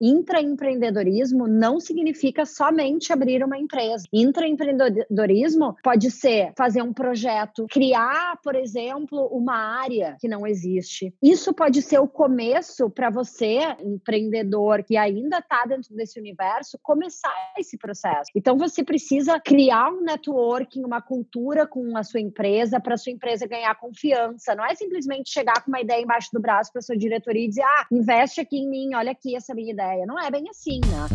intraempreendedorismo não significa somente abrir uma empresa. Intraempreendedorismo pode ser fazer um projeto, criar, por exemplo, uma área que não existe. Isso pode ser o começo para você, empreendedor que ainda está dentro desse universo, começar esse processo. Então você precisa criar um networking, uma cultura com a sua empresa para a sua empresa ganhar confiança. Não é simplesmente chegar com uma ideia embaixo do braço para sua diretoria e dizer: "Ah, investe aqui em mim, olha aqui essa minha ideia". Não é bem assim, né?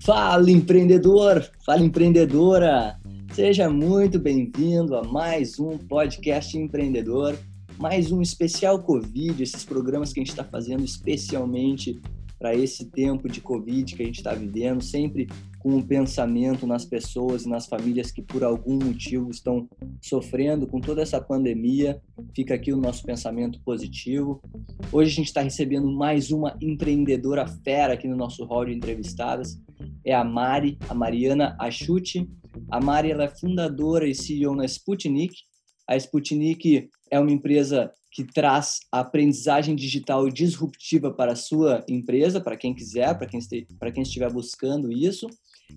Fala empreendedor, fala empreendedora, seja muito bem-vindo a mais um podcast empreendedor, mais um especial Covid, esses programas que a gente está fazendo especialmente para esse tempo de Covid que a gente está vivendo, sempre com um pensamento nas pessoas e nas famílias que por algum motivo estão sofrendo com toda essa pandemia. Fica aqui o nosso pensamento positivo. Hoje a gente está recebendo mais uma empreendedora fera aqui no nosso hall de entrevistadas. É a Mari, a Mariana Achute. A Mari ela é fundadora e CEO na Sputnik. A Sputnik é uma empresa que traz aprendizagem digital disruptiva para a sua empresa, para quem quiser, para quem, quem estiver buscando isso,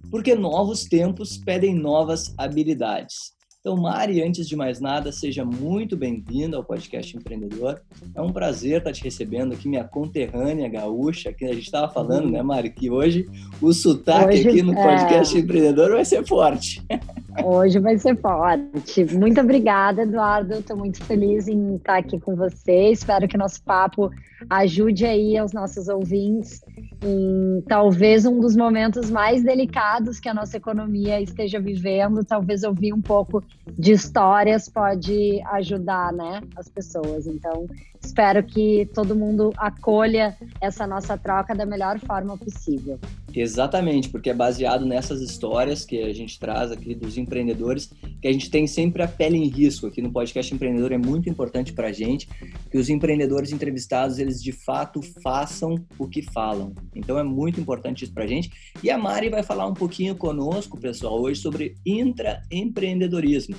porque novos tempos pedem novas habilidades. Então, Mari, antes de mais nada, seja muito bem-vinda ao podcast Empreendedor. É um prazer estar te recebendo aqui, minha conterrânea gaúcha, que a gente estava falando, né, Mari, que hoje o sotaque hoje, aqui no podcast é... Empreendedor vai ser forte. Hoje vai ser forte. Muito obrigada, Eduardo. Estou muito feliz em estar aqui com você. Espero que nosso papo ajude aí aos nossos ouvintes em talvez um dos momentos mais delicados que a nossa economia esteja vivendo. Talvez ouvir um pouco de histórias pode ajudar, né, as pessoas. Então, espero que todo mundo acolha essa nossa troca da melhor forma possível. Exatamente, porque é baseado nessas histórias que a gente traz aqui dos empreendedores, que a gente tem sempre a pele em risco. Aqui no podcast Empreendedor é muito importante para a gente que os empreendedores entrevistados, eles de fato façam o que falam. Então é muito importante isso para a gente. E a Mari vai falar um pouquinho conosco, pessoal, hoje sobre intraempreendedorismo,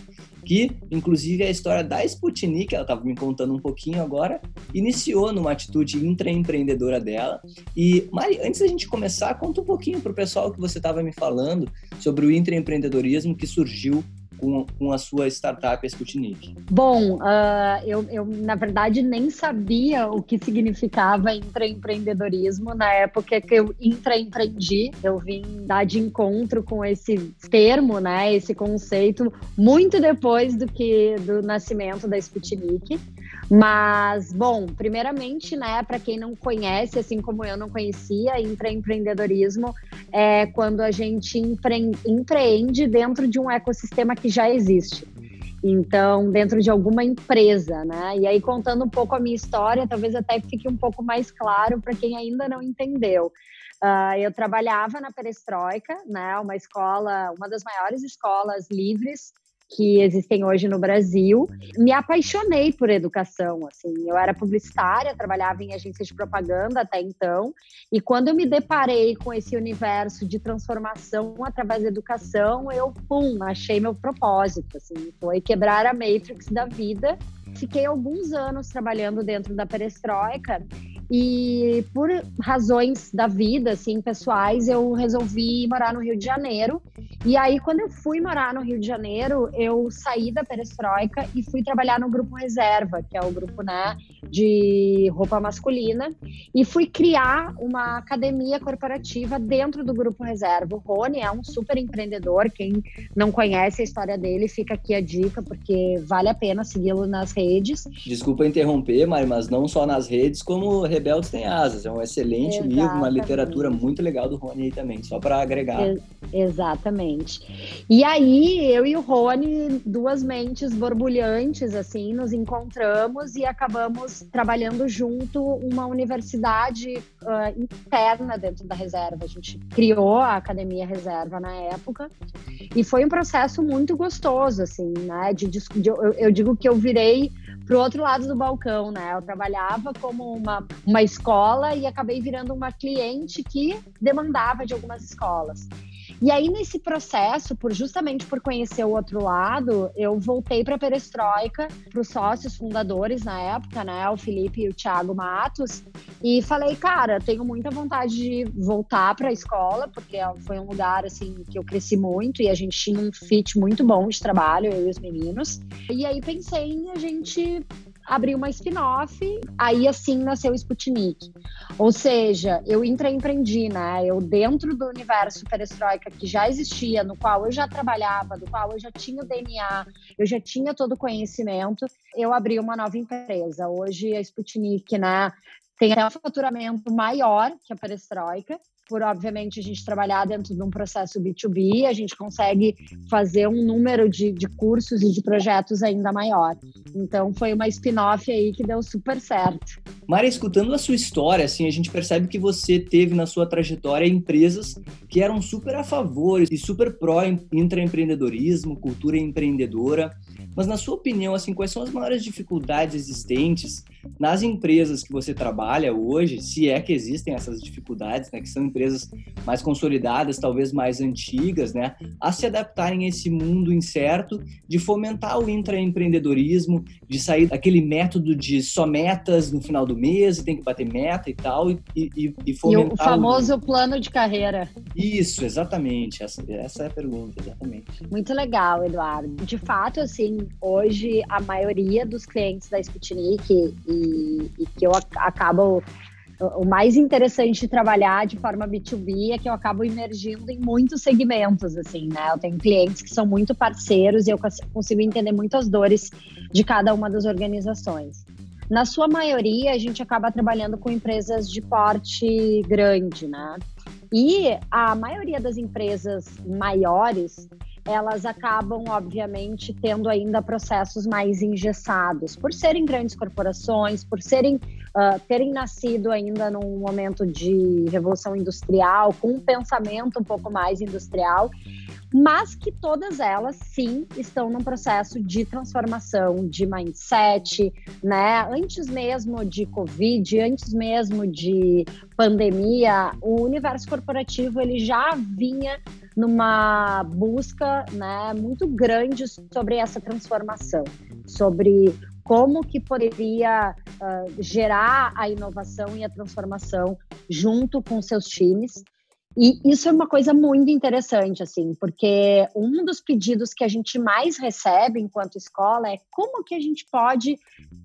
que inclusive a história da Sputnik, ela estava me contando um pouquinho agora, iniciou numa atitude intraempreendedora dela. E Mari, antes da gente começar, conta um pouquinho para o pessoal que você estava me falando sobre o intraempreendedorismo que surgiu com, com a sua startup, a Sputnik? Bom, uh, eu, eu, na verdade, nem sabia o que significava intraempreendedorismo na época que eu intraempreendi. Eu vim dar de encontro com esse termo, né, esse conceito, muito depois do que do nascimento da Sputnik. Mas, bom, primeiramente, né, para quem não conhece, assim como eu não conhecia, intraempreendedorismo é quando a gente empre empreende dentro de um ecossistema que já existe. Então, dentro de alguma empresa, né? E aí, contando um pouco a minha história, talvez até fique um pouco mais claro para quem ainda não entendeu. Uh, eu trabalhava na Perestroika, né? Uma escola, uma das maiores escolas livres que existem hoje no Brasil. Me apaixonei por educação, assim. Eu era publicitária, trabalhava em agência de propaganda até então, e quando eu me deparei com esse universo de transformação através da educação, eu, pum, achei meu propósito, assim, foi quebrar a matrix da vida. Fiquei alguns anos trabalhando dentro da perestroika e por razões da vida, assim, pessoais, eu resolvi morar no Rio de Janeiro. E aí, quando eu fui morar no Rio de Janeiro, eu saí da Perestroika e fui trabalhar no Grupo Reserva, que é o grupo, né, de roupa masculina. E fui criar uma academia corporativa dentro do Grupo Reserva. O Rony é um super empreendedor. Quem não conhece a história dele, fica aqui a dica, porque vale a pena segui-lo nas redes. Desculpa interromper, Mari, mas não só nas redes, como Rebeldes Têm Asas. É um excelente Exatamente. livro, uma literatura muito legal do Rony aí também, só para agregar. Ex exatamente. E aí, eu e o Rony, duas mentes borbulhantes, assim, nos encontramos e acabamos trabalhando junto uma universidade uh, interna dentro da reserva. A gente criou a Academia Reserva na época e foi um processo muito gostoso, assim, né? De, de, eu, eu digo que eu virei para o outro lado do balcão, né? Eu trabalhava como uma, uma escola e acabei virando uma cliente que demandava de algumas escolas. E aí, nesse processo, por justamente por conhecer o outro lado, eu voltei para a Perestroika, para os sócios fundadores na época, né? O Felipe e o Thiago Matos, e falei, cara, tenho muita vontade de voltar para a escola, porque foi um lugar assim que eu cresci muito e a gente tinha um fit muito bom de trabalho, eu e os meninos. E aí pensei em a gente abri uma spin-off, aí assim nasceu o Sputnik. Ou seja, eu empreendi, né? Eu dentro do universo perestroika que já existia, no qual eu já trabalhava, do qual eu já tinha o DNA, eu já tinha todo o conhecimento, eu abri uma nova empresa. Hoje a Sputnik, né, tem até um faturamento maior que a perestroika, por obviamente a gente trabalhar dentro de um processo B2B, a gente consegue fazer um número de, de cursos e de projetos ainda maior. Então foi uma spin-off aí que deu super certo. Mari, escutando a sua história, assim, a gente percebe que você teve na sua trajetória empresas que eram super a favor e super pró intraempreendedorismo, cultura empreendedora. Mas na sua opinião, assim, quais são as maiores dificuldades existentes nas empresas que você trabalha hoje, se é que existem essas dificuldades, né, que são empresas mais consolidadas, talvez mais antigas, né, a se adaptarem a esse mundo incerto, de fomentar o intraempreendedorismo, de sair daquele método de só metas no final do mês e tem que bater meta e tal, e, e, e fomentar... E o famoso o... plano de carreira. Isso, exatamente, essa, essa é a pergunta, exatamente. Muito legal, Eduardo. De fato, assim, hoje a maioria dos clientes da Sputnik e, e que eu acabo o mais interessante de trabalhar de forma B2B é que eu acabo emergindo em muitos segmentos, assim, né? Eu tenho clientes que são muito parceiros e eu consigo entender muitas dores de cada uma das organizações. Na sua maioria, a gente acaba trabalhando com empresas de porte grande, né? E a maioria das empresas maiores, elas acabam, obviamente, tendo ainda processos mais engessados, por serem grandes corporações, por serem uh, terem nascido ainda num momento de revolução industrial, com um pensamento um pouco mais industrial, mas que todas elas sim estão num processo de transformação de mindset, né? Antes mesmo de Covid, antes mesmo de pandemia, o universo corporativo ele já vinha numa busca né, muito grande sobre essa transformação, sobre como que poderia uh, gerar a inovação e a transformação junto com seus times. E isso é uma coisa muito interessante, assim, porque um dos pedidos que a gente mais recebe enquanto escola é como que a gente pode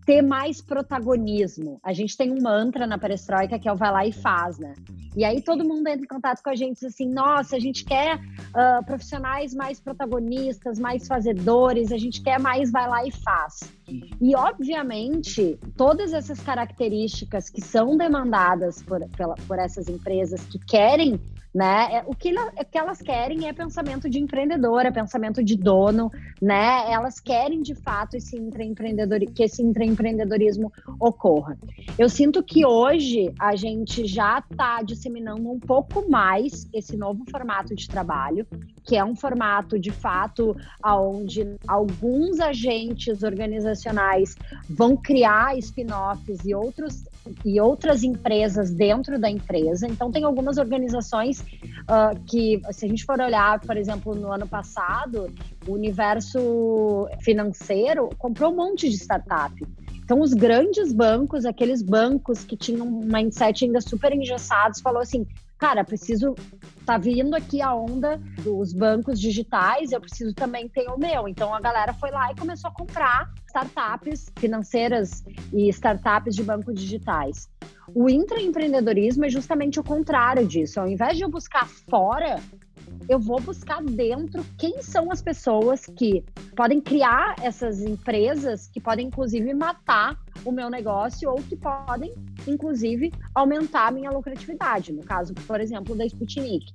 ter mais protagonismo. A gente tem um mantra na perestroika que é o vai lá e faz, né? E aí todo mundo entra em contato com a gente assim, nossa, a gente quer uh, profissionais mais protagonistas, mais fazedores, a gente quer mais vai lá e faz. E obviamente todas essas características que são demandadas por, pela, por essas empresas que querem né? É, o que, o que elas querem é pensamento de empreendedora, pensamento de dono, né? Elas querem de fato esse que esse intraempreendedorismo ocorra. Eu sinto que hoje a gente já está disseminando um pouco mais esse novo formato de trabalho, que é um formato de fato onde alguns agentes organizacionais vão criar spin-offs e outros e outras empresas dentro da empresa. Então, tem algumas organizações uh, que, se a gente for olhar, por exemplo, no ano passado, o universo financeiro comprou um monte de startup. Então, os grandes bancos, aqueles bancos que tinham um mindset ainda super engessados, falou assim: cara, preciso. Tá vindo aqui a onda dos bancos digitais, eu preciso também ter o meu. Então a galera foi lá e começou a comprar startups financeiras e startups de bancos digitais. O intraempreendedorismo é justamente o contrário disso. Ao invés de eu buscar fora, eu vou buscar dentro quem são as pessoas que podem criar essas empresas, que podem inclusive matar o meu negócio ou que podem, inclusive, aumentar a minha lucratividade. No caso, por exemplo, da Sputnik.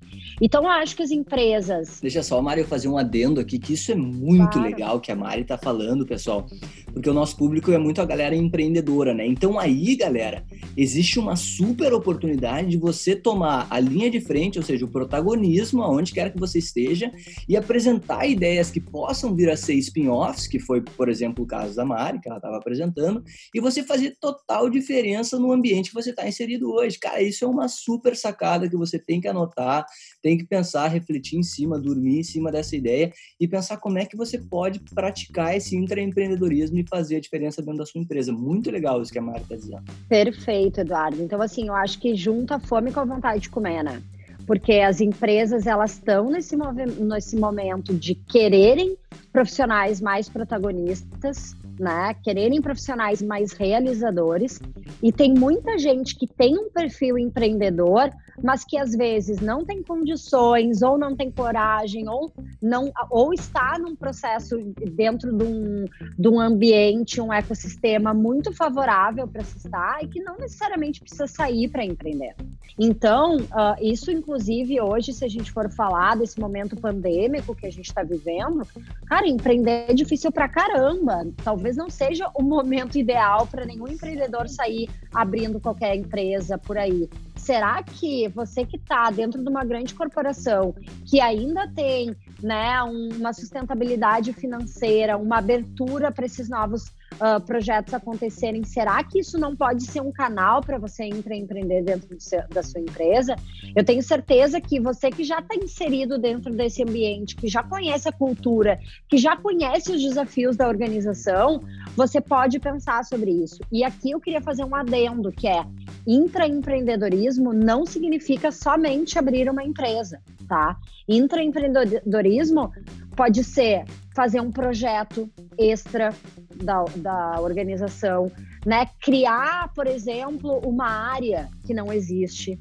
Então, eu acho que as empresas. Deixa só, Mari, eu fazer um adendo aqui, que isso é muito claro. legal que a Mari está falando, pessoal, porque o nosso público é muito a galera empreendedora, né? Então, aí, galera, existe uma super oportunidade de você tomar a linha de frente, ou seja, o protagonismo, aonde quer que você esteja, e apresentar ideias que possam vir a ser spin-offs, que foi, por exemplo, o caso da Mari, que ela estava apresentando, e você fazer total diferença no ambiente que você está inserido hoje. Cara, isso é uma super sacada que você tem que anotar, tem que pensar, refletir em cima, dormir em cima dessa ideia e pensar como é que você pode praticar esse intraempreendedorismo e fazer a diferença dentro da sua empresa. Muito legal isso que a Mari está dizendo. Perfeito, Eduardo. Então, assim, eu acho que junta a fome com a vontade de comer, né? Porque as empresas, elas estão nesse, nesse momento de quererem profissionais mais protagonistas, né? Quererem profissionais mais realizadores. E tem muita gente que tem um perfil empreendedor, mas que às vezes não tem condições, ou não tem coragem, ou não, ou está num processo dentro de um, de um ambiente, um ecossistema muito favorável para se estar e que não necessariamente precisa sair para empreender. Então, uh, isso, inclusive, hoje, se a gente for falar desse momento pandêmico que a gente está vivendo, cara, empreender é difícil pra caramba. Talvez não seja o momento ideal para nenhum empreendedor sair abrindo qualquer empresa por aí. Será que você que está dentro de uma grande corporação, que ainda tem né, uma sustentabilidade financeira, uma abertura para esses novos uh, projetos acontecerem, será que isso não pode ser um canal para você empreender dentro seu, da sua empresa? Eu tenho certeza que você que já está inserido dentro desse ambiente, que já conhece a cultura, que já conhece os desafios da organização, você pode pensar sobre isso. E aqui eu queria fazer um adendo, que é intraempreendedorismo não significa somente abrir uma empresa, tá? Intraempreendedorismo pode ser fazer um projeto extra da, da organização, né? Criar, por exemplo, uma área que não existe.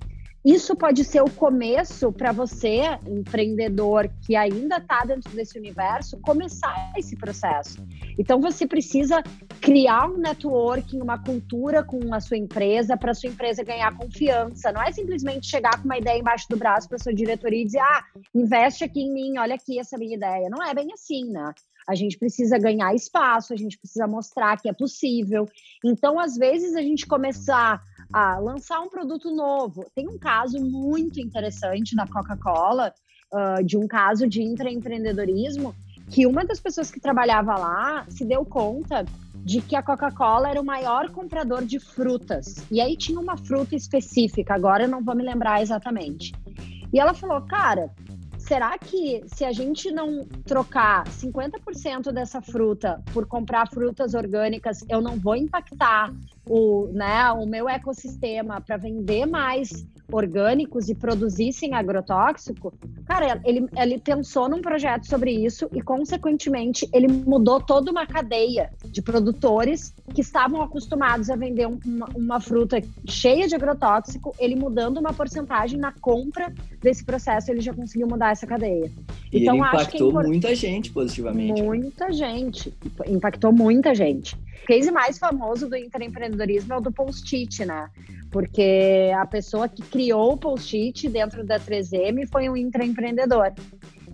Isso pode ser o começo para você, empreendedor que ainda está dentro desse universo, começar esse processo. Então você precisa criar um networking, uma cultura com a sua empresa para a sua empresa ganhar confiança. Não é simplesmente chegar com uma ideia embaixo do braço para sua diretoria e dizer: "Ah, investe aqui em mim, olha aqui essa minha ideia". Não é bem assim, né? A gente precisa ganhar espaço, a gente precisa mostrar que é possível. Então, às vezes, a gente começar a lançar um produto novo. Tem um caso muito interessante da Coca-Cola, uh, de um caso de intraempreendedorismo, que uma das pessoas que trabalhava lá se deu conta de que a Coca-Cola era o maior comprador de frutas. E aí tinha uma fruta específica, agora eu não vou me lembrar exatamente. E ela falou, cara, será que se a gente não trocar 50% dessa fruta por comprar frutas orgânicas, eu não vou impactar o, né, o meu ecossistema para vender mais orgânicos e produzir sem agrotóxico, cara, ele, ele pensou num projeto sobre isso e, consequentemente, ele mudou toda uma cadeia de produtores que estavam acostumados a vender uma, uma fruta cheia de agrotóxico, ele mudando uma porcentagem na compra desse processo, ele já conseguiu mudar essa cadeia. E então, ele impactou é muita gente positivamente. Muita gente. Impactou muita gente. O case mais famoso do empreendedorismo é o do post-it, né? Porque a pessoa que criou o post-it dentro da 3M foi um intraempreendedor.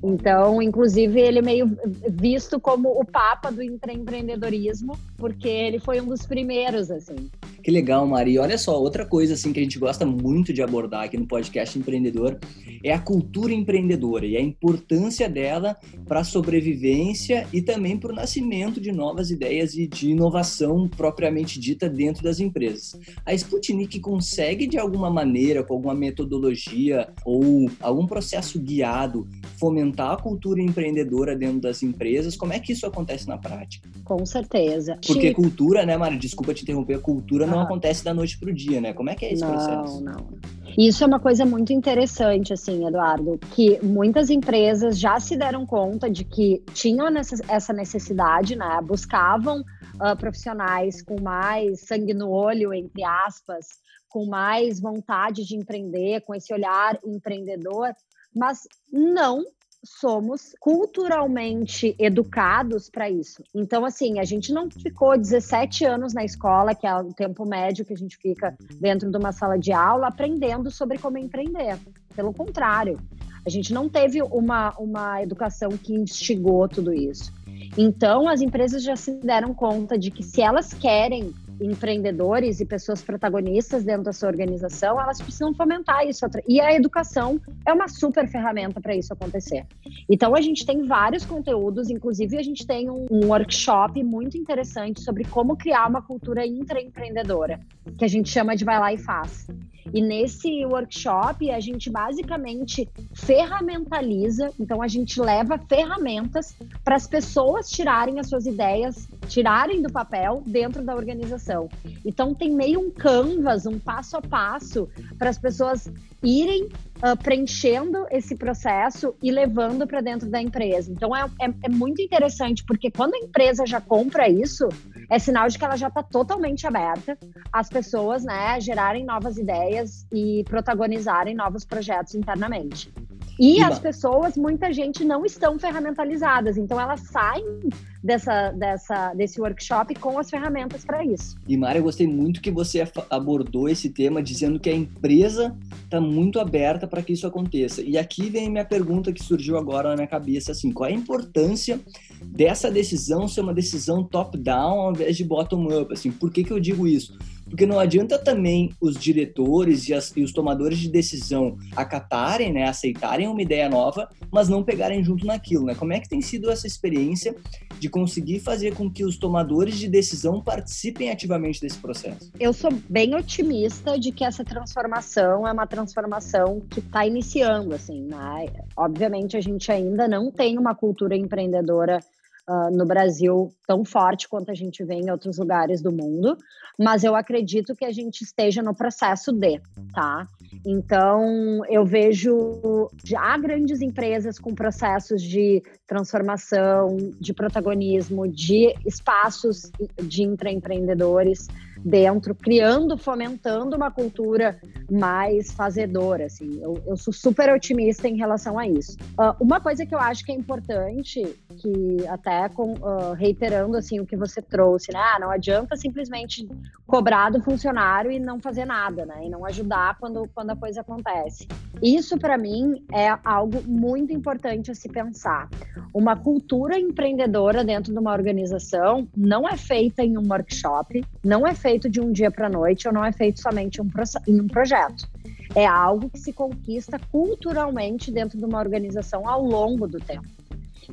Então, inclusive, ele é meio visto como o papa do intraempreendedorismo, porque ele foi um dos primeiros, assim. Que legal, Mari. Olha só, outra coisa assim que a gente gosta muito de abordar aqui no podcast empreendedor é a cultura empreendedora e a importância dela para a sobrevivência e também para o nascimento de novas ideias e de inovação propriamente dita dentro das empresas. A Sputnik consegue de alguma maneira, com alguma metodologia ou algum processo guiado, fomentar a cultura empreendedora dentro das empresas? Como é que isso acontece na prática? Com certeza. Porque cultura, né, Mari? Desculpa te interromper, cultura não acontece da noite para o dia, né? Como é que é esse não, processo? Não, não. Isso é uma coisa muito interessante, assim, Eduardo, que muitas empresas já se deram conta de que tinham essa necessidade, né? Buscavam uh, profissionais com mais sangue no olho, entre aspas, com mais vontade de empreender, com esse olhar empreendedor, mas não somos culturalmente educados para isso. Então, assim, a gente não ficou 17 anos na escola, que é o tempo médio que a gente fica dentro de uma sala de aula, aprendendo sobre como empreender. Pelo contrário, a gente não teve uma, uma educação que instigou tudo isso. Então, as empresas já se deram conta de que se elas querem empreendedores e pessoas protagonistas dentro da sua organização, elas precisam fomentar isso. E a educação é uma super ferramenta para isso acontecer. Então, a gente tem vários conteúdos, inclusive a gente tem um, um workshop muito interessante sobre como criar uma cultura intraempreendedora, que a gente chama de Vai Lá e Faz. E nesse workshop, a gente basicamente ferramentaliza, então a gente leva ferramentas para as pessoas tirarem as suas ideias, tirarem do papel dentro da organização. Então tem meio um canvas, um passo a passo para as pessoas irem uh, preenchendo esse processo e levando para dentro da empresa. Então é, é, é, muito interessante, porque quando a empresa já compra isso, é sinal de que ela já está totalmente aberta às pessoas né, gerarem novas ideias e protagonizarem novos projetos internamente. E as pessoas, muita gente não estão ferramentalizadas, então elas saem dessa, dessa, desse workshop com as ferramentas para isso. E Mara, eu gostei muito que você abordou esse tema dizendo que a empresa está muito aberta para que isso aconteça. E aqui vem minha pergunta que surgiu agora na minha cabeça, assim, qual é a importância dessa decisão ser uma decisão top-down ao invés de bottom-up? Assim, por que, que eu digo isso? Porque não adianta também os diretores e, as, e, os tomadores de decisão acatarem, né, aceitarem uma ideia nova, mas não pegarem junto naquilo, né? Como é que tem sido essa experiência de conseguir fazer com que os tomadores de decisão participem ativamente desse processo? Eu sou bem otimista de que essa transformação é uma transformação que está iniciando, assim, né? Obviamente a gente ainda não tem uma cultura empreendedora uh, no Brasil tão forte quanto a gente vê em outros lugares do mundo, mas eu acredito que a gente esteja no processo de, tá? Então, eu vejo já grandes empresas com processos de transformação, de protagonismo, de espaços de intraempreendedores dentro, criando, fomentando uma cultura mais fazedora, assim. Eu, eu sou super otimista em relação a isso. Uh, uma coisa que eu acho que é importante, que até com, uh, reiterando, assim, o que você trouxe, né? Ah, não adianta simplesmente cobrar do funcionário e não fazer nada, né? E não ajudar quando, quando a coisa acontece. Isso, para mim, é algo muito importante a se pensar. Uma cultura empreendedora dentro de uma organização não é feita em um workshop, não é feita feito de um dia para noite ou não é feito somente um, em um projeto. É algo que se conquista culturalmente dentro de uma organização ao longo do tempo.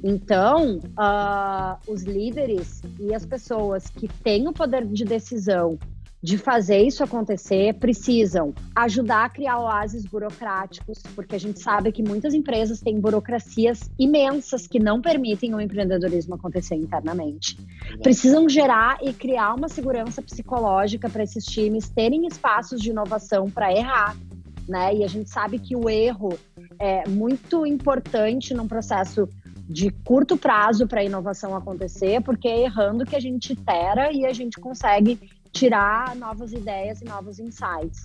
Então, uh, os líderes e as pessoas que têm o poder de decisão de fazer isso acontecer precisam ajudar a criar oásis burocráticos, porque a gente sabe que muitas empresas têm burocracias imensas que não permitem o empreendedorismo acontecer internamente. Precisam gerar e criar uma segurança psicológica para esses times terem espaços de inovação para errar. Né? E a gente sabe que o erro é muito importante num processo de curto prazo para a inovação acontecer, porque é errando que a gente itera e a gente consegue tirar novas ideias e novos insights.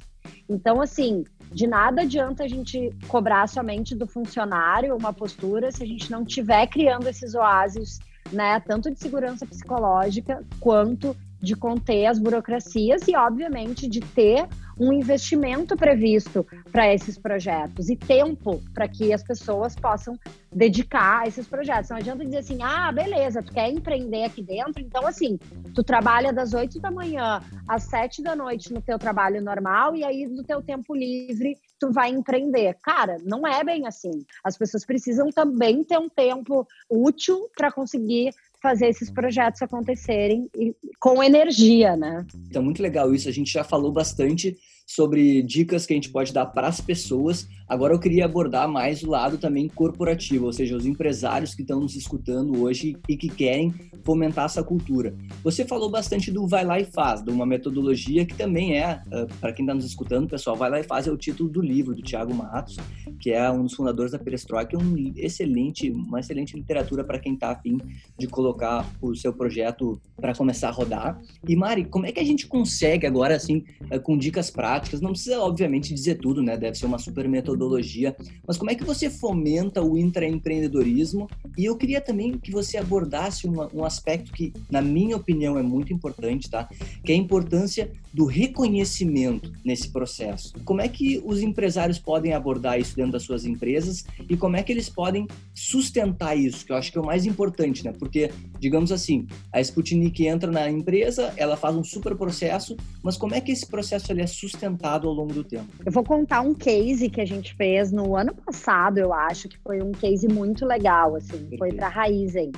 Então, assim, de nada adianta a gente cobrar somente do funcionário uma postura se a gente não estiver criando esses oásis, né, tanto de segurança psicológica quanto de conter as burocracias e, obviamente, de ter um investimento previsto para esses projetos e tempo para que as pessoas possam dedicar a esses projetos. Não adianta dizer assim, ah, beleza, tu quer empreender aqui dentro, então assim, tu trabalha das 8 da manhã às 7 da noite no teu trabalho normal e aí no teu tempo livre tu vai empreender. Cara, não é bem assim. As pessoas precisam também ter um tempo útil para conseguir fazer esses projetos acontecerem e, com energia, né? Então, muito legal isso. A gente já falou bastante sobre dicas que a gente pode dar para as pessoas. Agora eu queria abordar mais o lado também corporativo, ou seja, os empresários que estão nos escutando hoje e que querem fomentar essa cultura. Você falou bastante do Vai Lá e Faz, de uma metodologia que também é, uh, para quem está nos escutando, pessoal, Vai Lá e Faz é o título do livro do Tiago Matos, que é um dos fundadores da Perestroika, um excelente, uma excelente literatura para quem está afim de colocar o seu projeto para começar a rodar. E Mari, como é que a gente consegue agora, assim, uh, com dicas práticas, práticas, não precisa, obviamente, dizer tudo, né? Deve ser uma super metodologia, mas como é que você fomenta o intraempreendedorismo? E eu queria também que você abordasse uma, um aspecto que, na minha opinião, é muito importante, tá? Que é a importância do reconhecimento nesse processo. Como é que os empresários podem abordar isso dentro das suas empresas e como é que eles podem sustentar isso, que eu acho que é o mais importante, né? Porque, digamos assim, a Sputnik entra na empresa, ela faz um super processo, mas como é que esse processo ele é sustentado ao longo do tempo? Eu vou contar um case que a gente fez no ano passado, eu acho que foi um case muito legal, assim, foi para a Raizen,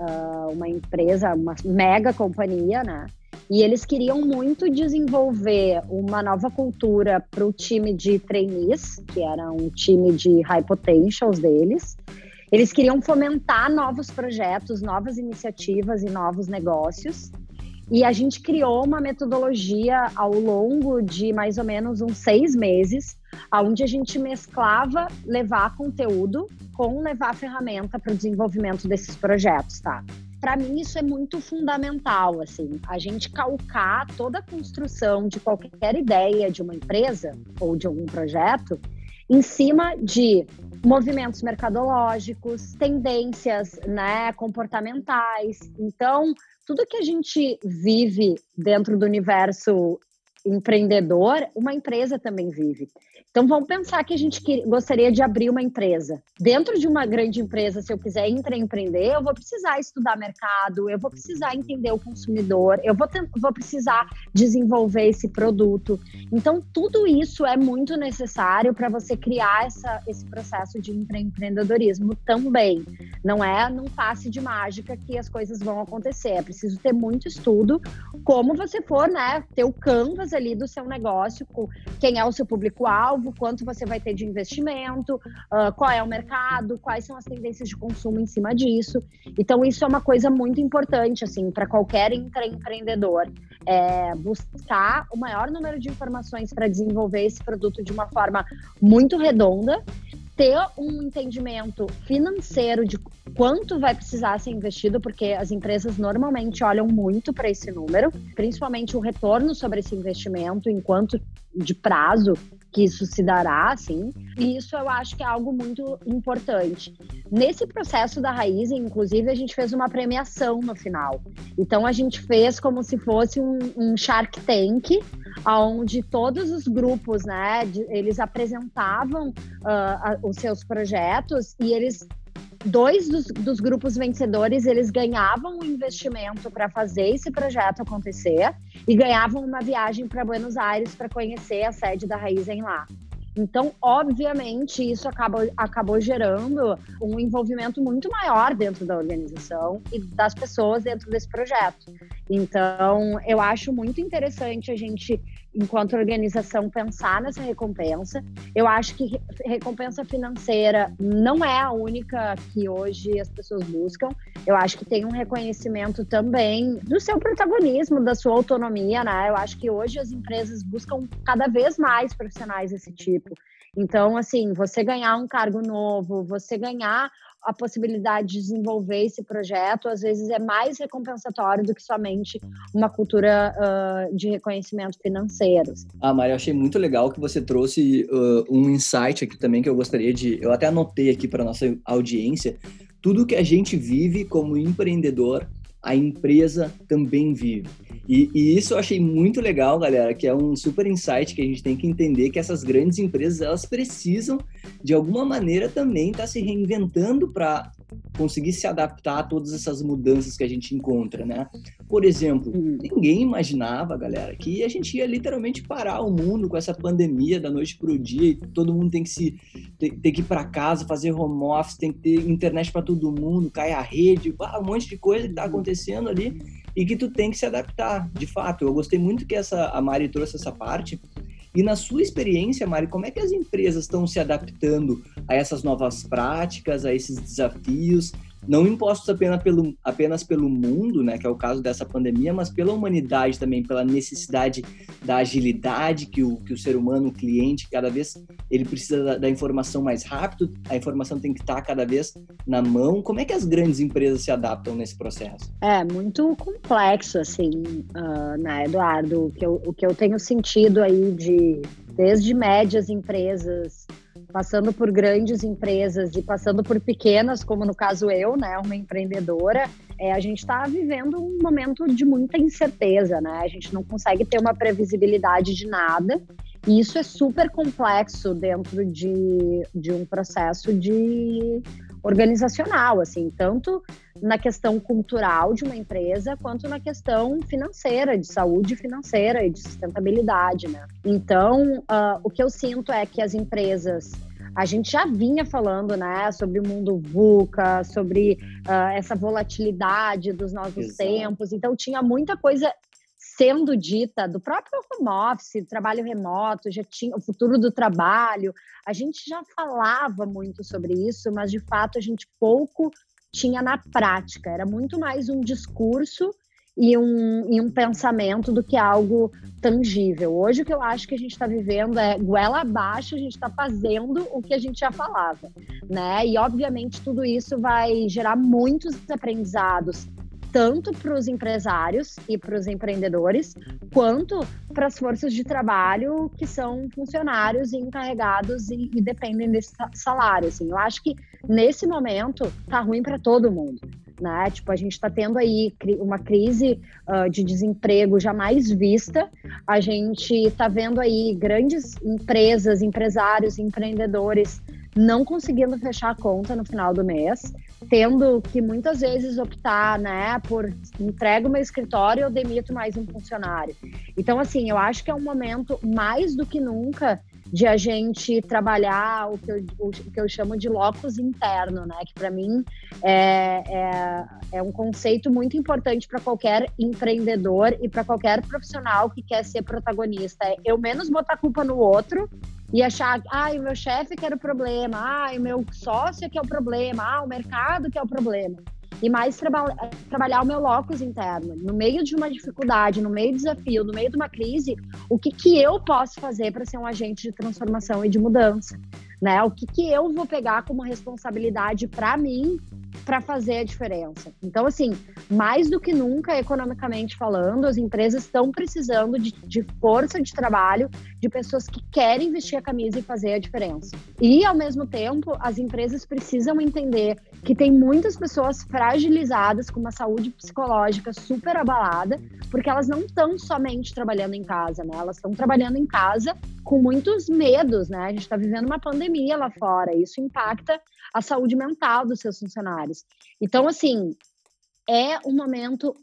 uh, uma empresa, uma mega companhia, né? E eles queriam muito desenvolver uma nova cultura para o time de trainees, que era um time de high potentials deles. Eles queriam fomentar novos projetos, novas iniciativas e novos negócios. E a gente criou uma metodologia ao longo de mais ou menos uns seis meses, onde a gente mesclava levar conteúdo com levar ferramenta para o desenvolvimento desses projetos, tá? para mim isso é muito fundamental, assim, a gente calcar toda a construção de qualquer ideia de uma empresa ou de algum projeto em cima de movimentos mercadológicos, tendências, né, comportamentais. Então, tudo que a gente vive dentro do universo empreendedor, uma empresa também vive. Então vamos pensar que a gente gostaria de abrir uma empresa. Dentro de uma grande empresa, se eu quiser empreender, eu vou precisar estudar mercado, eu vou precisar entender o consumidor, eu vou, vou precisar desenvolver esse produto. Então tudo isso é muito necessário para você criar essa, esse processo de empreendedorismo também. Não é num passe de mágica que as coisas vão acontecer. É preciso ter muito estudo, como você for, né, ter o canvas ali do seu negócio, quem é o seu público-alvo quanto você vai ter de investimento, uh, qual é o mercado, quais são as tendências de consumo em cima disso. Então, isso é uma coisa muito importante, assim, para qualquer empreendedor. É buscar o maior número de informações para desenvolver esse produto de uma forma muito redonda ter um entendimento financeiro de quanto vai precisar ser investido, porque as empresas normalmente olham muito para esse número, principalmente o retorno sobre esse investimento, enquanto de prazo que isso se dará, assim. E isso eu acho que é algo muito importante. Nesse processo da raiz, inclusive, a gente fez uma premiação no final. Então a gente fez como se fosse um, um Shark Tank, onde todos os grupos, né, de, eles apresentavam uh, a, os seus projetos e eles dois dos, dos, grupos vencedores eles ganhavam um investimento para fazer esse projeto acontecer e ganhavam uma viagem para Buenos Aires para conhecer a sede da Raizen lá. Então, obviamente, isso acabou, acabou gerando um envolvimento muito maior dentro da organização e das pessoas dentro desse projeto. Então, eu acho muito interessante a gente enquanto organização, pensar nessa recompensa. Eu acho que recompensa financeira não é a única que hoje as pessoas buscam. Eu acho que tem um reconhecimento também do seu protagonismo, da sua autonomia, né? Eu acho que hoje as empresas buscam cada vez mais profissionais desse tipo. Então, assim, você ganhar um cargo novo, você ganhar a possibilidade de desenvolver esse projeto, às vezes é mais recompensatório do que somente uma cultura uh, de reconhecimento financeiro. Assim. Ah, Maria, achei muito legal que você trouxe uh, um insight aqui também que eu gostaria de. Eu até anotei aqui para nossa audiência. Tudo que a gente vive como empreendedor, a empresa também vive. E, e, isso eu achei muito legal, galera, que é um super insight que a gente tem que entender que essas grandes empresas elas precisam de alguma maneira também estar tá se reinventando para conseguir se adaptar a todas essas mudanças que a gente encontra, né? Por exemplo, uhum. ninguém imaginava, galera, que a gente ia literalmente parar o mundo com essa pandemia da noite para o dia e todo mundo tem que se ter, que ir para casa, fazer home office, tem que ter internet para todo mundo, cai a rede, um monte de coisa que está acontecendo ali e que tu tem que se adaptar, de fato. Eu gostei muito que essa a Mari trouxe essa parte. E na sua experiência, Mari, como é que as empresas estão se adaptando a essas novas práticas, a esses desafios? Não impostos apenas pelo, apenas pelo mundo, né, que é o caso dessa pandemia, mas pela humanidade também, pela necessidade da agilidade que o, que o ser humano, o cliente, cada vez ele precisa da, da informação mais rápido, a informação tem que estar cada vez na mão. Como é que as grandes empresas se adaptam nesse processo? É muito complexo, assim, uh, né, Eduardo? O que, eu, o que eu tenho sentido aí de desde médias empresas passando por grandes empresas e passando por pequenas, como no caso eu, né, uma empreendedora, é, a gente está vivendo um momento de muita incerteza, né? A gente não consegue ter uma previsibilidade de nada. E isso é super complexo dentro de, de um processo de organizacional, assim, tanto na questão cultural de uma empresa quanto na questão financeira, de saúde financeira e de sustentabilidade, né? Então, uh, o que eu sinto é que as empresas a gente já vinha falando, né, sobre o mundo VUCA, sobre uh, essa volatilidade dos novos Exato. tempos. Então tinha muita coisa sendo dita do próprio home office, trabalho remoto, já tinha o futuro do trabalho. A gente já falava muito sobre isso, mas de fato a gente pouco tinha na prática. Era muito mais um discurso e um, e um pensamento do que algo tangível. Hoje o que eu acho que a gente está vivendo é goela abaixo, a gente está fazendo o que a gente já falava, né? E obviamente tudo isso vai gerar muitos aprendizados tanto para os empresários e para os empreendedores, quanto para as forças de trabalho que são funcionários e encarregados e, e dependem desse salário. Assim, eu acho que nesse momento tá ruim para todo mundo né? Tipo, a gente está tendo aí uma crise uh, de desemprego jamais vista. A gente está vendo aí grandes empresas, empresários, empreendedores não conseguindo fechar a conta no final do mês, tendo que muitas vezes optar, né, por entrego meu escritório ou demito mais um funcionário. Então, assim, eu acho que é um momento mais do que nunca de a gente trabalhar o que eu, o que eu chamo de locus interno, né? Que para mim é, é, é, um conceito muito importante para qualquer empreendedor e para qualquer profissional que quer ser protagonista. É eu menos botar culpa no outro e achar, ah, o meu chefe que era o problema, ah, o meu sócio que é o problema, ah, o mercado que é o problema e mais traba trabalhar o meu locus interno. No meio de uma dificuldade, no meio de desafio, no meio de uma crise, o que, que eu posso fazer para ser um agente de transformação e de mudança? Né? O que, que eu vou pegar como responsabilidade para mim para fazer a diferença. Então, assim, mais do que nunca, economicamente falando, as empresas estão precisando de, de, força de trabalho, de pessoas que querem vestir a camisa e fazer a diferença. E, ao mesmo tempo, as empresas precisam entender que tem muitas pessoas fragilizadas, com uma saúde psicológica super abalada, porque elas não estão somente trabalhando em casa, né? Elas estão trabalhando em casa com muitos medos, né? A gente está vivendo uma pandemia lá fora, isso impacta a saúde mental dos seus funcionários. Então, assim, é um momento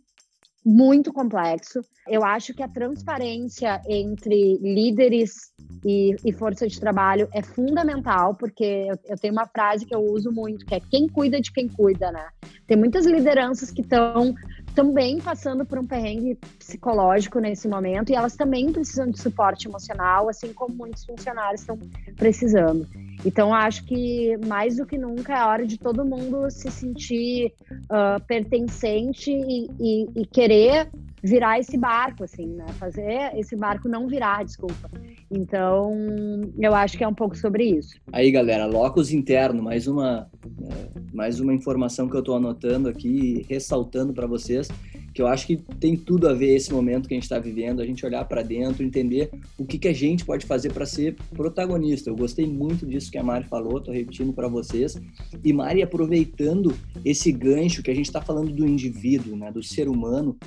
muito complexo. Eu acho que a transparência entre líderes e, e força de trabalho é fundamental, porque eu, eu, tenho uma frase que eu uso muito, que é quem cuida de quem cuida, né? Tem muitas lideranças que estão também passando por um perrengue psicológico nesse momento e elas também precisam de suporte emocional, assim como muitos funcionários estão precisando. Então, acho que mais do que nunca é hora de todo mundo se sentir uh, pertencente e, e, e, querer virar esse barco, assim, né? Fazer esse barco não virar, desculpa. Então, eu acho que é um pouco sobre isso. Aí, galera, locus interno, mais uma, é, mais uma informação que eu estou anotando aqui, ressaltando para vocês que eu acho que tem tudo a ver esse momento que a gente está vivendo, a gente olhar para dentro, entender o que, que a gente pode fazer para ser protagonista. Eu gostei muito disso que a Mari falou, estou repetindo para vocês. E Mari, aproveitando esse gancho que a gente está falando do indivíduo, né, do ser humano,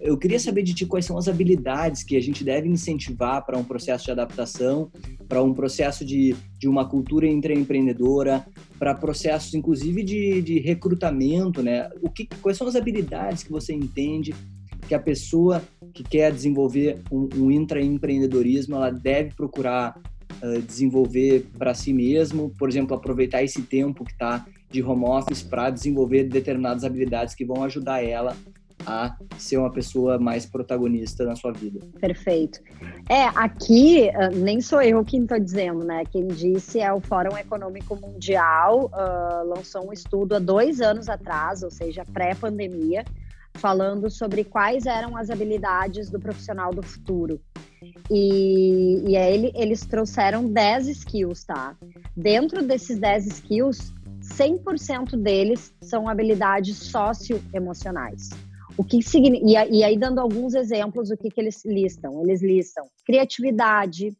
eu queria saber de ti quais são as habilidades que a gente deve incentivar para um processo de adaptação, para um processo de, de uma cultura empreendedora, para processos, inclusive, de, de recrutamento, né? O que, quais são as habilidades que você entende que a pessoa que quer desenvolver um, um intraempreendedorismo, ela deve procurar uh, desenvolver para si mesmo, por exemplo, aproveitar esse tempo que está de home office para desenvolver determinadas habilidades que vão ajudar ela a ser uma pessoa mais protagonista na sua vida. Perfeito. É, aqui ah, nem sou eu quem estou dizendo, né? Quem disse é o Fórum Econômico Mundial, uh, lançou um estudo há dois anos atrás, ou seja, pré-pandemia, falando sobre quais eram as habilidades do profissional do futuro. E, e aí eles trouxeram 10 skills, tá? Dentro desses 10 skills, 100% deles são habilidades socioemocionais. O que significa, e aí dando alguns exemplos, o que, que eles listam? Eles listam criatividade,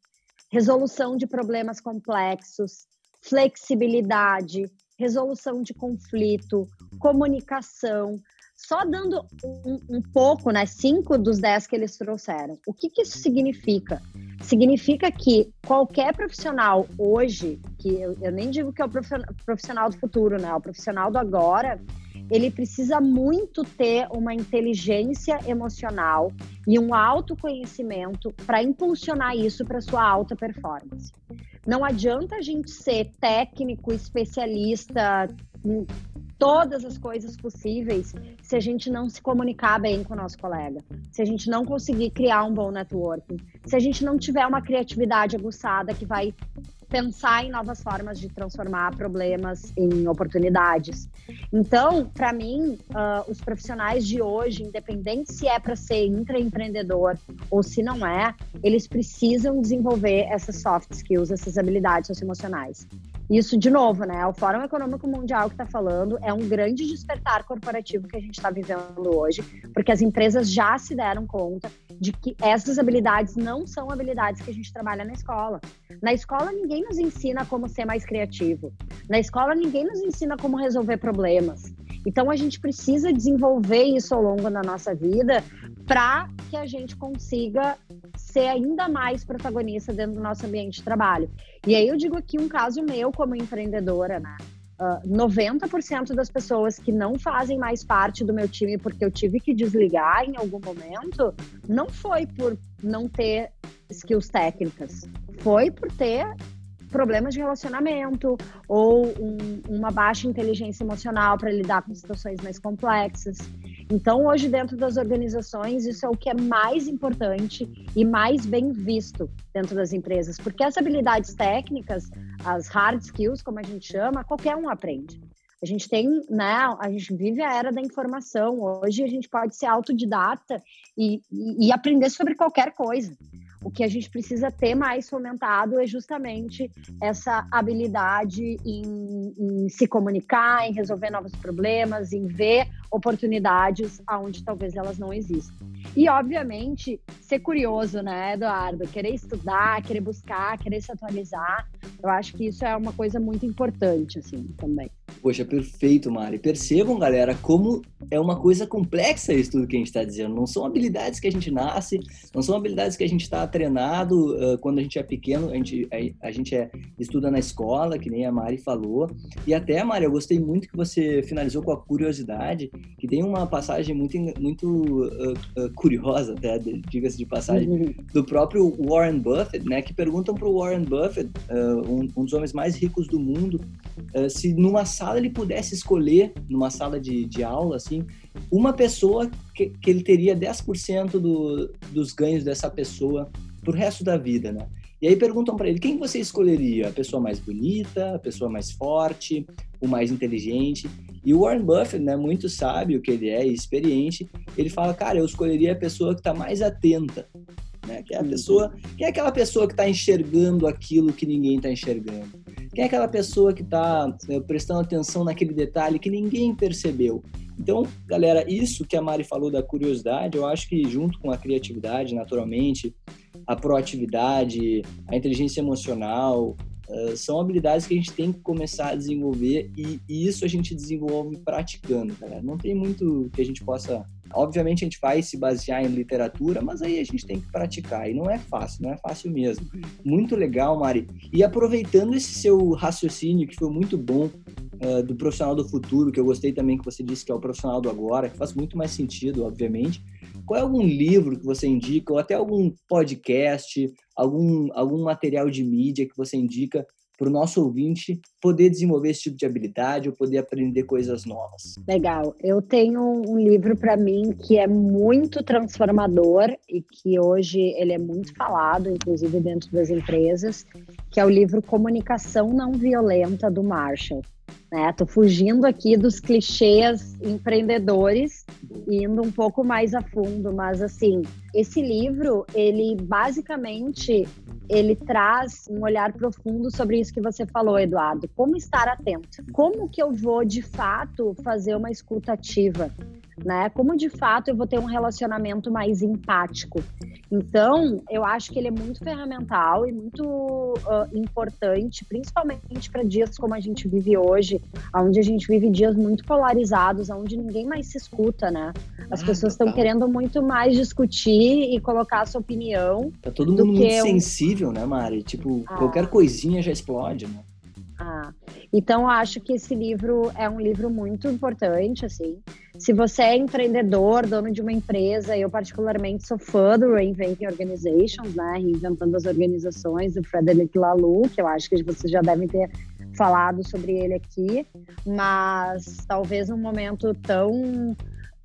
resolução de problemas complexos, flexibilidade, resolução de conflito, comunicação, só dando um, um, pouco, né, cinco dos dez que eles trouxeram. O que, que isso significa? Significa que qualquer profissional hoje, que eu, eu nem digo que é o profissional do futuro, né, o profissional do agora, ele precisa muito ter uma inteligência emocional e um autoconhecimento para impulsionar isso para sua alta performance. Não adianta a gente ser técnico, especialista, todas as coisas possíveis se a gente não se comunicar bem com o nosso colega, se a gente não conseguir criar um bom networking, se a gente não tiver uma criatividade aguçada que vai pensar em novas formas de transformar problemas em oportunidades. Então, para mim, uh, os profissionais de hoje, independente se é para ser intraempreendedor ou se não é, eles precisam desenvolver essas soft skills, essas habilidades socioemocionais. Isso, de novo, né? O Fórum Econômico Mundial que está falando é um grande despertar corporativo que a gente está vivendo hoje, porque as empresas já se deram conta de que essas habilidades não são habilidades que a gente trabalha na escola. Na escola, ninguém nos ensina como ser mais criativo. Na escola, ninguém nos ensina como resolver problemas. Então, a gente precisa desenvolver isso ao longo da nossa vida para que a gente consiga ser ainda mais protagonista dentro do nosso ambiente de trabalho. E aí eu digo aqui um caso meu como empreendedora, né? Uh, 90% das pessoas que não fazem mais parte do meu time porque eu tive que desligar em algum momento, não foi por não ter skills técnicas, foi por ter problemas de relacionamento ou um, uma baixa inteligência emocional para lidar com situações mais complexas. Então, hoje, dentro das organizações, isso é o que é mais importante e mais bem visto dentro das empresas, porque as habilidades técnicas, as hard skills, como a gente chama, qualquer um aprende. A gente tem, né? A gente vive a era da informação. Hoje a gente pode ser autodidata e, e, e aprender sobre qualquer coisa. O que a gente precisa ter mais fomentado é justamente essa habilidade em, em se comunicar, em resolver novos problemas, em ver oportunidades aonde talvez elas não existam. E, obviamente, ser curioso, né, Eduardo? Querer estudar, querer buscar, querer se atualizar. Eu acho que isso é uma coisa muito importante, assim, também. Poxa, perfeito, Mari. Percebam, galera, como é uma coisa complexa isso tudo que a gente está dizendo. Não são habilidades que a gente nasce, não são habilidades que a gente está treinado uh, quando a gente é pequeno, a gente, a, a, gente é, estuda na escola, que nem a Mari falou. E até, Mari, eu gostei muito que você finalizou com a curiosidade, que tem uma passagem muito, muito uh, uh, curiosa, até, diga-se de passagem, uhum. do próprio Warren Buffett, né? Que perguntam para o Warren Buffett, um, um, dos homens mais ricos do mundo, se numa sala ele pudesse escolher, numa sala de, de aula, assim, uma pessoa que, que ele teria 10% do, dos ganhos dessa pessoa pro resto da vida, né? E aí perguntam para ele, quem você escolheria? A pessoa mais bonita, a pessoa mais forte, o mais inteligente? E o Warren Buffett, né, muito sábio que ele é e experiente, ele fala, cara, eu escolheria a pessoa que está mais atenta, né? Que é a pessoa, quem é aquela pessoa que está enxergando aquilo que ninguém está enxergando? Quem é aquela pessoa que está né, prestando atenção naquele detalhe que ninguém percebeu? Então, galera, isso que a Mari falou da curiosidade, eu acho que junto com a criatividade, naturalmente, a proatividade, a inteligência emocional, uh, são habilidades que a gente tem que começar a desenvolver e, e, isso a gente desenvolve praticando, galera. Não tem muito que a gente possa. Obviamente a gente vai se basear em literatura, mas aí a gente tem que praticar e não é fácil, não é fácil mesmo. Muito legal, Mari. E aproveitando esse seu raciocínio que foi muito bom uh, do profissional do futuro, que eu gostei também que você disse que é o profissional do agora, que faz muito mais sentido, obviamente. Qual é algum livro que você indica, ou até algum podcast, algum, algum material de mídia que você indica para o nosso ouvinte poder desenvolver esse tipo de habilidade ou poder aprender coisas novas? Legal. Eu tenho um livro para mim que é muito transformador e que hoje ele é muito falado, inclusive dentro das empresas, que é o livro Comunicação Não Violenta do Marshall. Né? Tô fugindo aqui dos clichês empreendedores indo um pouco mais a fundo, mas assim, esse livro, ele basicamente ele traz um olhar profundo sobre isso que você falou, Eduardo. Como estar atento? Como que eu vou de fato fazer uma escuta ativa? Né? Como de fato eu vou ter um relacionamento mais empático? Então, eu acho que ele é muito ferramental e muito uh, importante, principalmente para dias como a gente vive hoje, onde a gente vive dias muito polarizados, onde ninguém mais se escuta, né? As ah, pessoas estão querendo muito mais discutir e colocar a sua opinião. Tá todo mundo muito sensível, né, Mari? Tipo, ah. qualquer coisinha já explode, né? Ah, então acho que esse livro é um livro muito importante, assim. Se você é empreendedor, dono de uma empresa, eu particularmente sou fã do Reinventing Organizations, né? Reinventando as organizações, do Frederic Laloux, que eu acho que vocês já devem ter falado sobre ele aqui, mas talvez um momento tão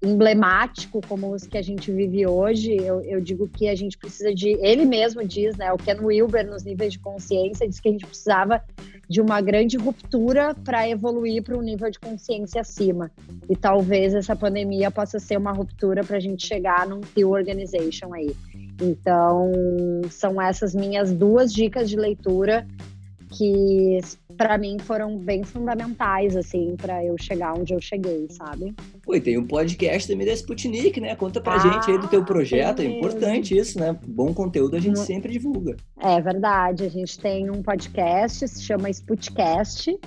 emblemático como os que a gente vive hoje, eu, eu, digo que a gente precisa de. Ele mesmo diz, né? O Ken Wilber, nos níveis de consciência, diz que a gente precisava de uma grande ruptura para evoluir para um nível de consciência acima. E talvez essa pandemia possa ser uma ruptura para a gente chegar num Pew Organization aí. Então, são essas minhas duas dicas de leitura que para mim foram bem fundamentais assim para eu chegar onde eu cheguei, sabe? Pô, e tem um podcast também da Sputnik, né? Conta pra ah, gente aí do teu projeto, é importante isso, né? Bom conteúdo a gente sempre divulga. É verdade, a gente tem um podcast, se chama Sputcast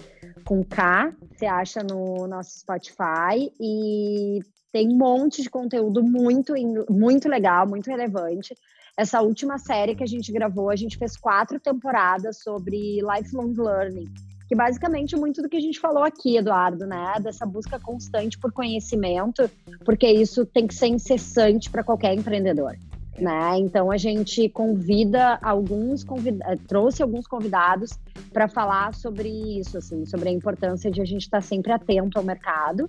com K, você acha no nosso Spotify e tem um monte de conteúdo muito muito legal, muito relevante. Essa última série que a gente gravou, a gente fez quatro temporadas sobre lifelong learning, que basicamente muito do que a gente falou aqui, Eduardo, né? Dessa busca constante por conhecimento, porque isso tem que ser incessante para qualquer empreendedor. Né? Então a gente convida alguns convida trouxe alguns convidados para falar sobre isso, assim, sobre a importância de a gente estar tá sempre atento ao mercado.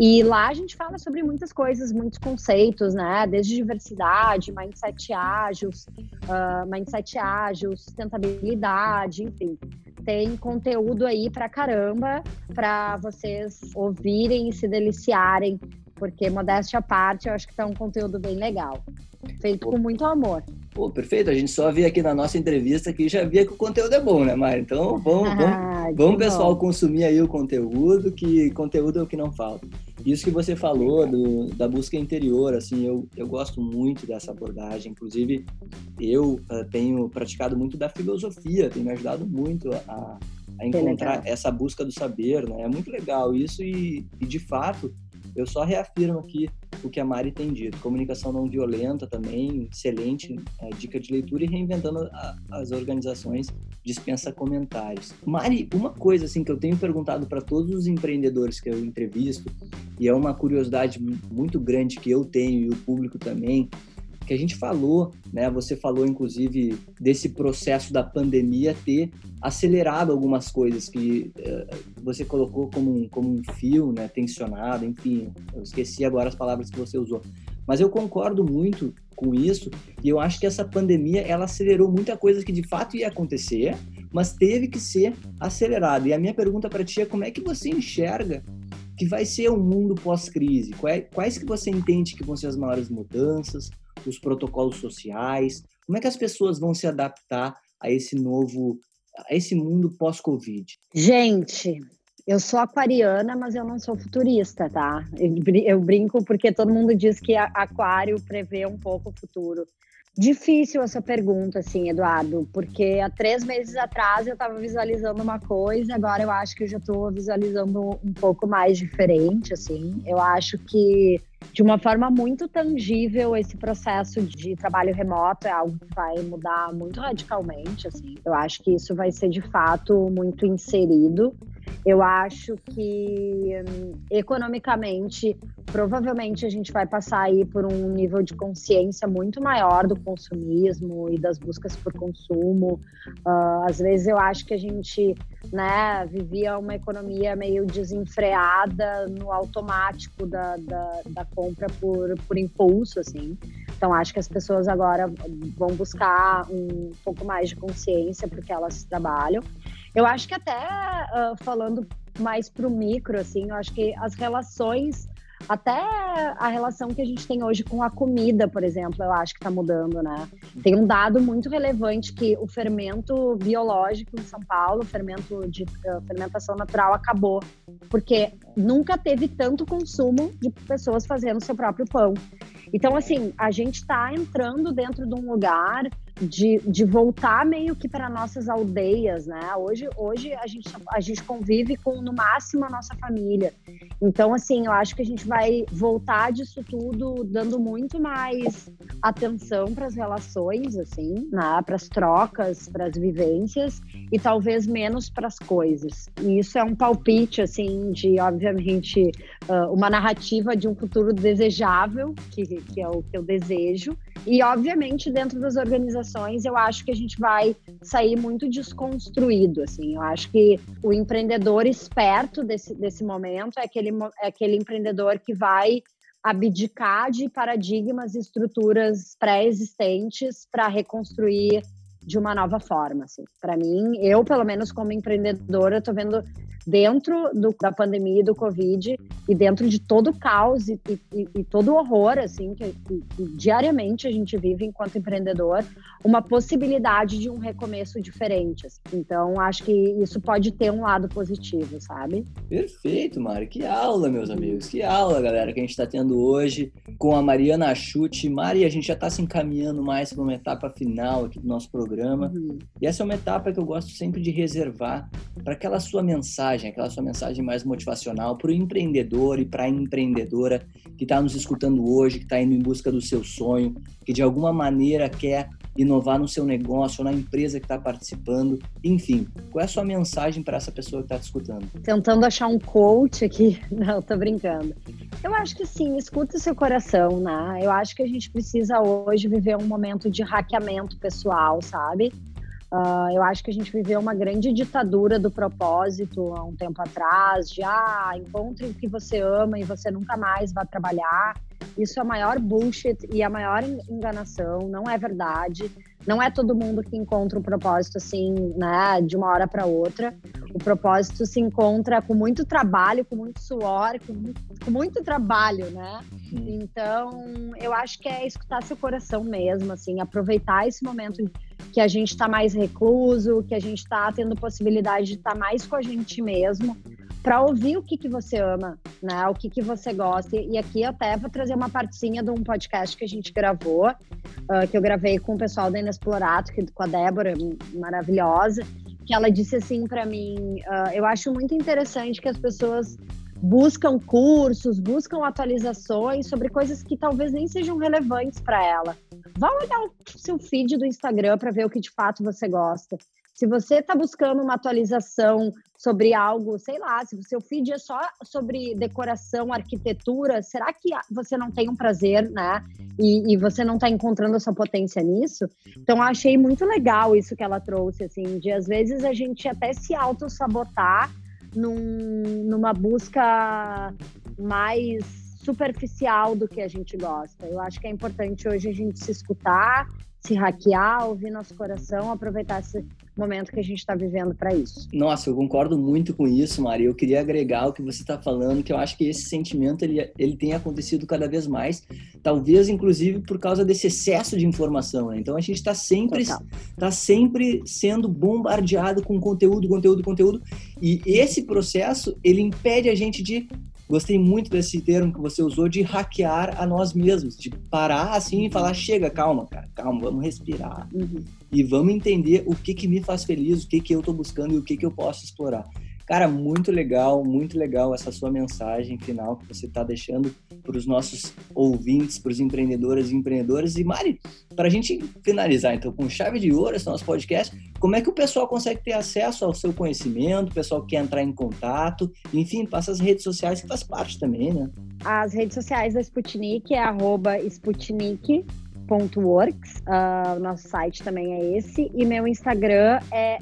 E lá a gente fala sobre muitas coisas, muitos conceitos, né? Desde diversidade, mindset ágil, uh, mindset ágil, sustentabilidade, enfim. Tem conteúdo aí para caramba para vocês ouvirem e se deliciarem porque modéstia à parte, eu acho que tá um conteúdo bem legal. Feito Pô. com muito amor. Pô, perfeito. A gente só via aqui na nossa entrevista que já via que o conteúdo é bom, né, Mari? Então vamos, ah, vamos, vamos pessoal, consumir aí o conteúdo, que conteúdo é o que não falta. Isso que você falou do, da busca interior, assim, eu, eu gosto muito dessa abordagem. Inclusive, eu uh, tenho praticado muito da filosofia, tem me ajudado muito a, a encontrar essa busca do saber, né? É muito legal isso e, e de fato eu só reafirmo aqui o que a Mari tem dito. Comunicação não violenta também, excelente é, dica de leitura e reinventando a, as organizações dispensa comentários. Mari, uma coisa assim que eu tenho perguntado para todos os empreendedores que eu entrevisto e é uma curiosidade muito grande que eu tenho e o público também, que a gente falou, né? Você falou inclusive desse processo da pandemia ter acelerado algumas coisas que uh, você colocou como um, como um fio, né? Tensionado, enfim, eu esqueci agora as palavras que você usou. Mas eu concordo muito com isso e eu acho que essa pandemia ela acelerou muita coisa que de fato ia acontecer, mas teve que ser acelerado. E a minha pergunta para ti é como é que você enxerga que vai ser o um mundo pós-crise? Quais que você entende que vão ser as maiores mudanças? Os protocolos sociais? Como é que as pessoas vão se adaptar a esse novo, a esse mundo pós-Covid? Gente, eu sou aquariana, mas eu não sou futurista, tá? Eu brinco porque todo mundo diz que aquário prevê um pouco o futuro. Difícil essa pergunta, assim, Eduardo, porque há três meses atrás eu estava visualizando uma coisa, agora eu acho que eu já estou visualizando um pouco mais diferente, assim. Eu acho que de uma forma muito tangível esse processo de trabalho remoto é algo que vai mudar muito radicalmente, assim. Eu acho que isso vai ser de fato muito inserido. Eu acho que hum, economicamente provavelmente a gente vai passar aí por um nível de consciência muito maior do consumismo e das buscas por consumo. Uh, às vezes eu acho que a gente né, vivia uma economia meio desenfreada no automático da, da, da compra por, por impulso, assim. Então acho que as pessoas agora vão buscar um pouco mais de consciência porque elas trabalham. Eu acho que até uh, falando mais para o micro, assim, eu acho que as relações até a relação que a gente tem hoje com a comida, por exemplo, eu acho que está mudando, né? Tem um dado muito relevante que o fermento biológico em São Paulo, fermento de uh, fermentação natural, acabou, porque nunca teve tanto consumo de pessoas fazendo seu próprio pão. Então, assim, a gente está entrando dentro de um lugar de, de voltar meio que para nossas aldeias, né? Hoje, hoje a, gente, a gente convive com, no máximo, a nossa família. Então, assim, eu acho que a gente vai voltar disso tudo dando muito mais atenção para as relações, assim, né? Para as trocas, para as vivências e talvez menos para as coisas. E isso é um palpite, assim, de, obviamente, uh, uma narrativa de um futuro desejável, que, que é o que eu desejo. E, obviamente, dentro das organizações, eu acho que a gente vai sair muito desconstruído, assim. Eu acho que o empreendedor esperto desse, desse momento é aquele, é aquele empreendedor que vai abdicar de paradigmas e estruturas pré-existentes para reconstruir de uma nova forma. Assim. Para mim, eu, pelo menos como empreendedora, estou vendo dentro do, da pandemia do Covid e dentro de todo o caos e, e, e todo o horror assim que, que, que, diariamente a gente vive enquanto empreendedor, uma possibilidade de um recomeço diferente. Assim. Então, acho que isso pode ter um lado positivo, sabe? Perfeito, Mari. Que aula, meus amigos. Que aula, galera, que a gente está tendo hoje com a Mariana Chute. Mari, a gente já está se encaminhando mais para uma etapa final aqui do nosso programa. Uhum. E essa é uma etapa que eu gosto sempre de reservar para aquela sua mensagem aquela sua mensagem mais motivacional para o empreendedor e para a empreendedora que está nos escutando hoje, que está indo em busca do seu sonho, que de alguma maneira quer inovar no seu negócio ou na empresa que está participando. Enfim, qual é a sua mensagem para essa pessoa que está te escutando? Tentando achar um coach aqui. Não, tô brincando. Eu acho que sim, escuta o seu coração, né? Eu acho que a gente precisa hoje viver um momento de hackeamento pessoal, sabe? Uh, eu acho que a gente viveu uma grande ditadura do propósito há um tempo atrás, de ah, encontre o que você ama e você nunca mais vai trabalhar. Isso é a maior bullshit e a maior enganação, não é verdade. Não é todo mundo que encontra um propósito assim, né, de uma hora para outra. O propósito se encontra com muito trabalho, com muito suor, com muito, com muito trabalho, né? Então, eu acho que é escutar seu coração mesmo, assim, aproveitar esse momento que a gente está mais recluso, que a gente está tendo possibilidade de estar tá mais com a gente mesmo, para ouvir o que, que você ama, né? O que, que você gosta. E aqui até vou trazer uma partezinha de um podcast que a gente gravou, uh, que eu gravei com o pessoal da Inexplorato, que, com a Débora, maravilhosa, que ela disse assim para mim: uh, eu acho muito interessante que as pessoas buscam cursos, buscam atualizações sobre coisas que talvez nem sejam relevantes para ela. Vá olhar o seu feed do Instagram para ver o que de fato você gosta. Se você está buscando uma atualização sobre algo, sei lá, se o seu feed é só sobre decoração, arquitetura, será que você não tem um prazer, né? E, e você não está encontrando a sua potência nisso? Então, eu achei muito legal isso que ela trouxe, assim, de às vezes a gente até se auto-sabotar num, numa busca mais superficial do que a gente gosta. Eu acho que é importante hoje a gente se escutar, se hackear, ouvir nosso coração, aproveitar esse momento que a gente está vivendo para isso. Nossa, eu concordo muito com isso, Maria. Eu queria agregar o que você está falando, que eu acho que esse sentimento ele, ele tem acontecido cada vez mais, talvez inclusive por causa desse excesso de informação. Né? Então a gente está sempre, tá sempre sendo bombardeado com conteúdo, conteúdo, conteúdo, e esse processo ele impede a gente de Gostei muito desse termo que você usou de hackear a nós mesmos, de parar assim e falar: chega, calma, cara, calma, vamos respirar uhum. E vamos entender o que, que me faz feliz, o que, que eu estou buscando e o que, que eu posso explorar. Cara, muito legal, muito legal essa sua mensagem final que você está deixando para os nossos ouvintes, para os empreendedores e empreendedoras. E Mari, para a gente finalizar, então, com chave de ouro esse nosso podcast, como é que o pessoal consegue ter acesso ao seu conhecimento, o pessoal que quer entrar em contato, enfim, passa as redes sociais que faz parte também, né? As redes sociais da Sputnik é arroba Sputnik Works. Uh, o nosso site também é esse. E meu Instagram é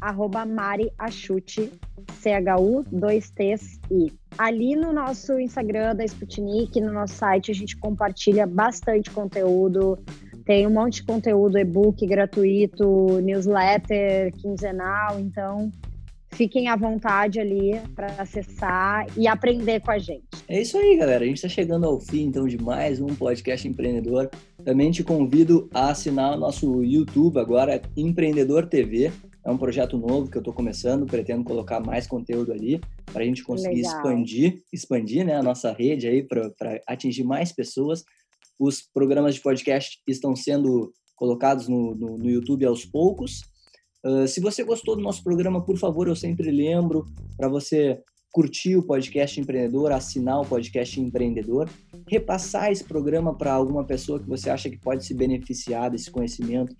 arroba Mari Achute, C-H-U, 2 T's I. Ali no nosso Instagram da Sputnik, no nosso site, a gente compartilha bastante conteúdo. Tem um monte de conteúdo, e-book gratuito, newsletter quinzenal, então fiquem à vontade ali para acessar e aprender com a gente. É isso aí, galera. A gente está chegando ao fim então de mais um podcast empreendedor. Também te convido a assinar o nosso YouTube agora, Empreendedor TV. É um projeto novo que eu estou começando, pretendo colocar mais conteúdo ali para a gente conseguir Legal. expandir, expandir né, a nossa rede aí para atingir mais pessoas. Os programas de podcast estão sendo colocados no, no, no YouTube aos poucos ah, se você gostou do nosso programa, por favor, eu sempre lembro para você curtir o podcast empreendedor, assinar o podcast empreendedor, repassar esse programa para alguma pessoa que você acha que pode se beneficiar desse conhecimento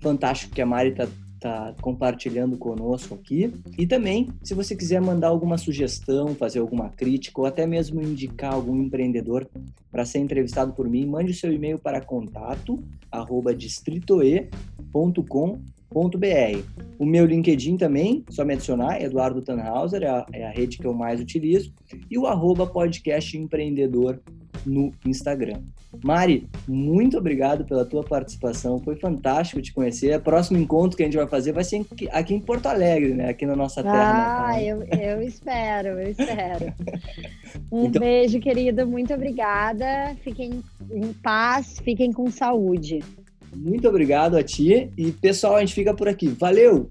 fantástico que a Mari está tá compartilhando conosco aqui. E também, se você quiser mandar alguma sugestão, fazer alguma crítica ou até mesmo indicar algum empreendedor para ser entrevistado por mim, mande o seu e-mail para contato@distritoe.com br O meu LinkedIn também, só me adicionar, Eduardo Tannhauser, é a, é a rede que eu mais utilizo, e o arroba podcast empreendedor no Instagram. Mari, muito obrigado pela tua participação, foi fantástico te conhecer. O próximo encontro que a gente vai fazer vai ser aqui em Porto Alegre, né? Aqui na nossa terra. Ah, eu, eu espero, eu espero. Um então... beijo, querido, muito obrigada. Fiquem em paz, fiquem com saúde. Muito obrigado a ti e pessoal, a gente fica por aqui. Valeu!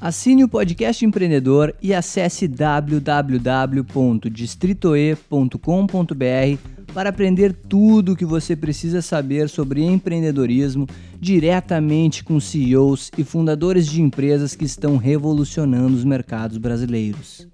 Assine o podcast empreendedor e acesse www.distritoe.com.br para aprender tudo o que você precisa saber sobre empreendedorismo diretamente com CEOs e fundadores de empresas que estão revolucionando os mercados brasileiros.